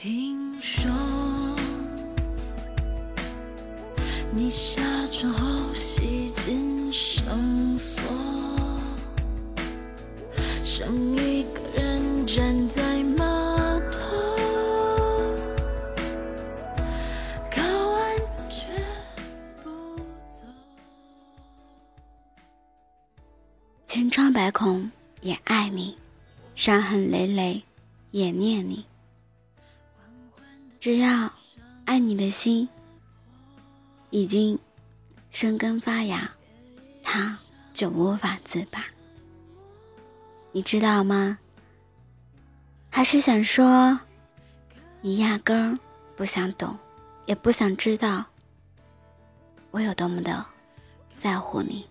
听说你下床后洗尽绳索，剩一个人站在码头，靠岸却不走。千疮百孔也爱你，伤痕累累也念你。只要爱你的心已经生根发芽，它就无法自拔。你知道吗？还是想说，你压根儿不想懂，也不想知道我有多么的在乎你。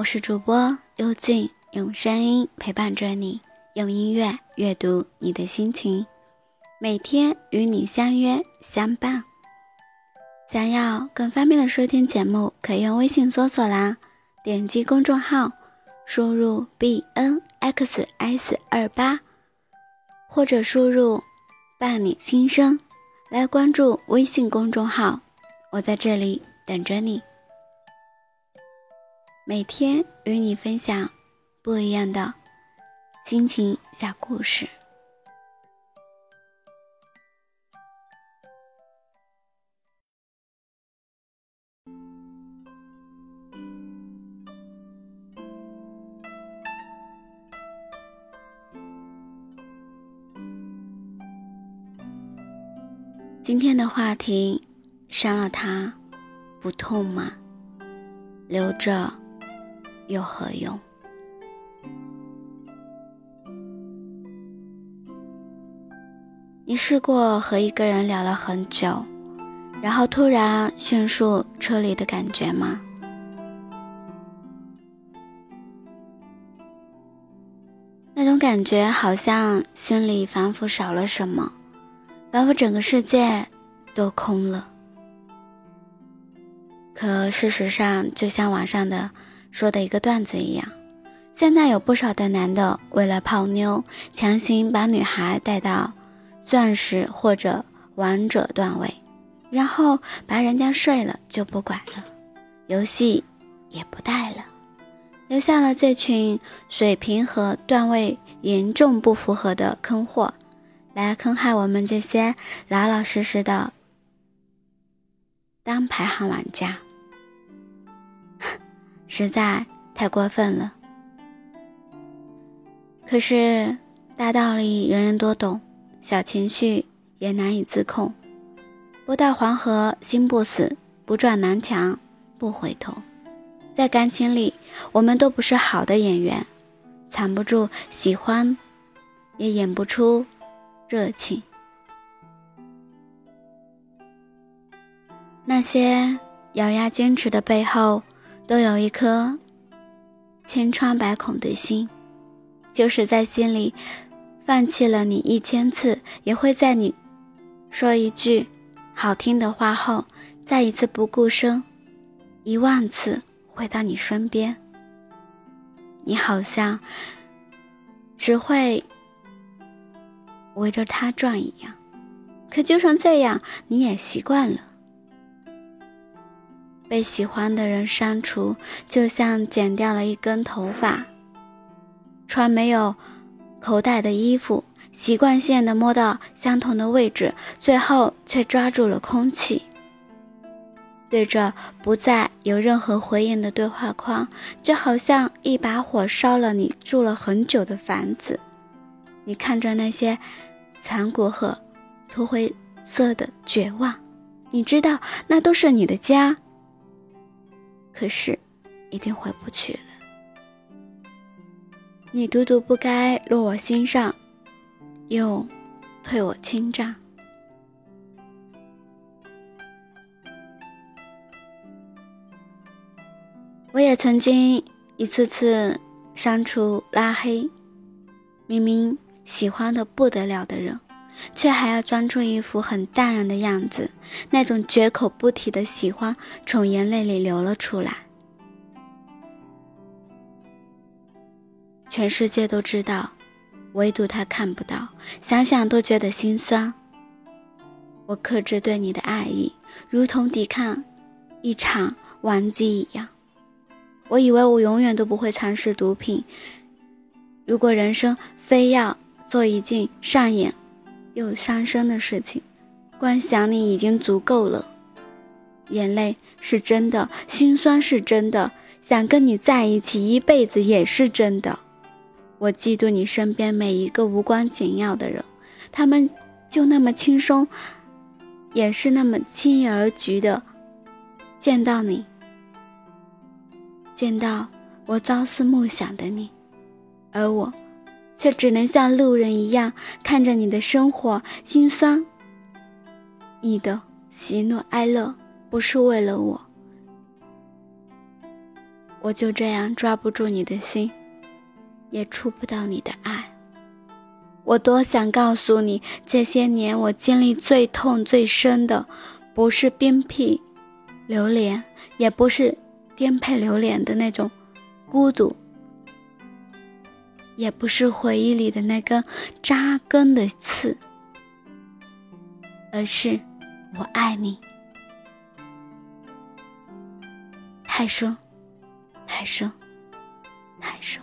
我是主播幽静，用声音陪伴着你，用音乐阅读你的心情，每天与你相约相伴。想要更方便的收听节目，可以用微信搜索啦，点击公众号，输入 b n x s 二八，或者输入伴你心声来关注微信公众号，我在这里等着你。每天与你分享不一样的心情小故事。今天的话题，伤了他，不痛吗？留着。又何用？你试过和一个人聊了很久，然后突然迅速撤离的感觉吗？那种感觉好像心里仿佛少了什么，仿佛整个世界都空了。可事实上，就像网上的。说的一个段子一样，现在有不少的男的为了泡妞，强行把女孩带到钻石或者王者段位，然后把人家睡了就不管了，游戏也不带了，留下了这群水平和段位严重不符合的坑货，来坑害我们这些老老实实的当排行玩家。实在太过分了。可是大道理人人都懂，小情绪也难以自控。不到黄河心不死，不撞南墙不回头。在感情里，我们都不是好的演员，藏不住喜欢，也演不出热情。那些咬牙坚持的背后。都有一颗千疮百孔的心，就是在心里放弃了你一千次，也会在你说一句好听的话后，再一次不顾生一万次回到你身边。你好像只会围着他转一样，可就算这样，你也习惯了。被喜欢的人删除，就像剪掉了一根头发；穿没有口袋的衣服，习惯性的摸到相同的位置，最后却抓住了空气。对着不再有任何回应的对话框，就好像一把火烧了你住了很久的房子。你看着那些残骨和土灰色的绝望，你知道那都是你的家，可是一定回不去了。你独独不该落我心上，又退我清帐。我也曾经一次次删除拉黑，明明喜欢的不得了的人，却还要装出一副很淡然的样子，那种绝口不提的喜欢从眼泪里流了出来。全世界都知道，唯独他看不到，想想都觉得心酸。我克制对你的爱意，如同抵抗一场顽疾一样。我以为我永远都不会尝试毒品。如果人生非要做一件上演又伤身的事情，光想你已经足够了。眼泪是真的，心酸是真的，想跟你在一起一辈子也是真的。我嫉妒你身边每一个无关紧要的人，他们就那么轻松，也是那么轻易而举的见到你。见到我朝思暮想的你，而我，却只能像路人一样看着你的生活心酸。你的喜怒哀乐不是为了我，我就这样抓不住你的心，也触不到你的爱。我多想告诉你，这些年我经历最痛最深的，不是鞭辟流连，也不是。颠沛流连的那种孤独，也不是回忆里的那根扎根的刺，而是我爱你太深，太深，太深。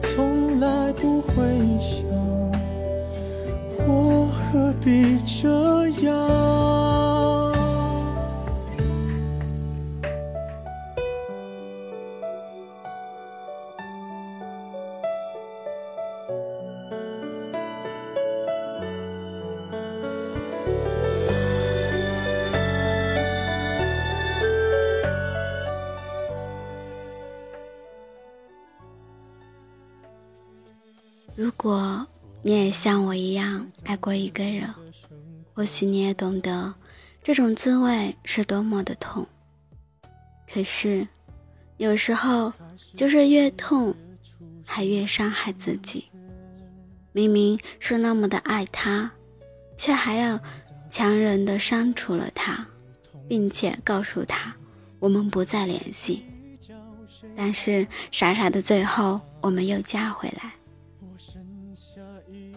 必这样？如果。你也像我一样爱过一个人，或许你也懂得这种滋味是多么的痛。可是，有时候就是越痛，还越伤害自己。明明是那么的爱他，却还要强忍的删除了他，并且告诉他我们不再联系。但是傻傻的最后，我们又加回来，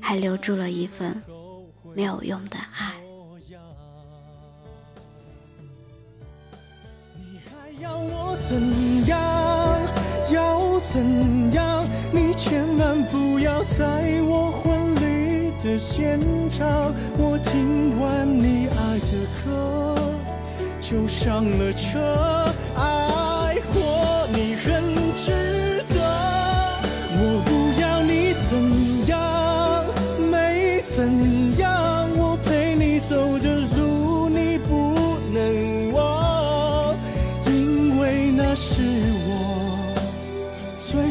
还留住了一份没有用的爱。你还要我怎样？要怎样？你千万不要在我婚礼的现场。我听完你爱的歌，就上了车。爱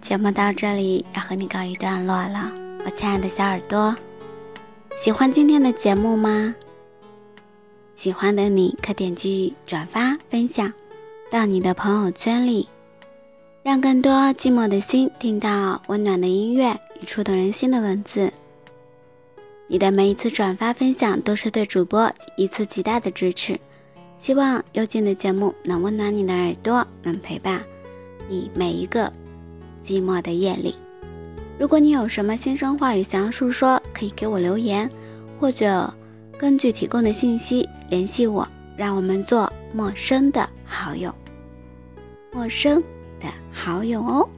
节目到这里要和你告一段落了，我亲爱的小耳朵，喜欢今天的节目吗？喜欢的你可点击转发分享到你的朋友圈里，让更多寂寞的心听到温暖的音乐与触动人心的文字。你的每一次转发分享都是对主播一次极大的支持，希望幽静的节目能温暖你的耳朵，能陪伴你每一个寂寞的夜里。如果你有什么心声话语想要诉说，可以给我留言，或者根据提供的信息联系我，让我们做陌生的好友，陌生的好友哦。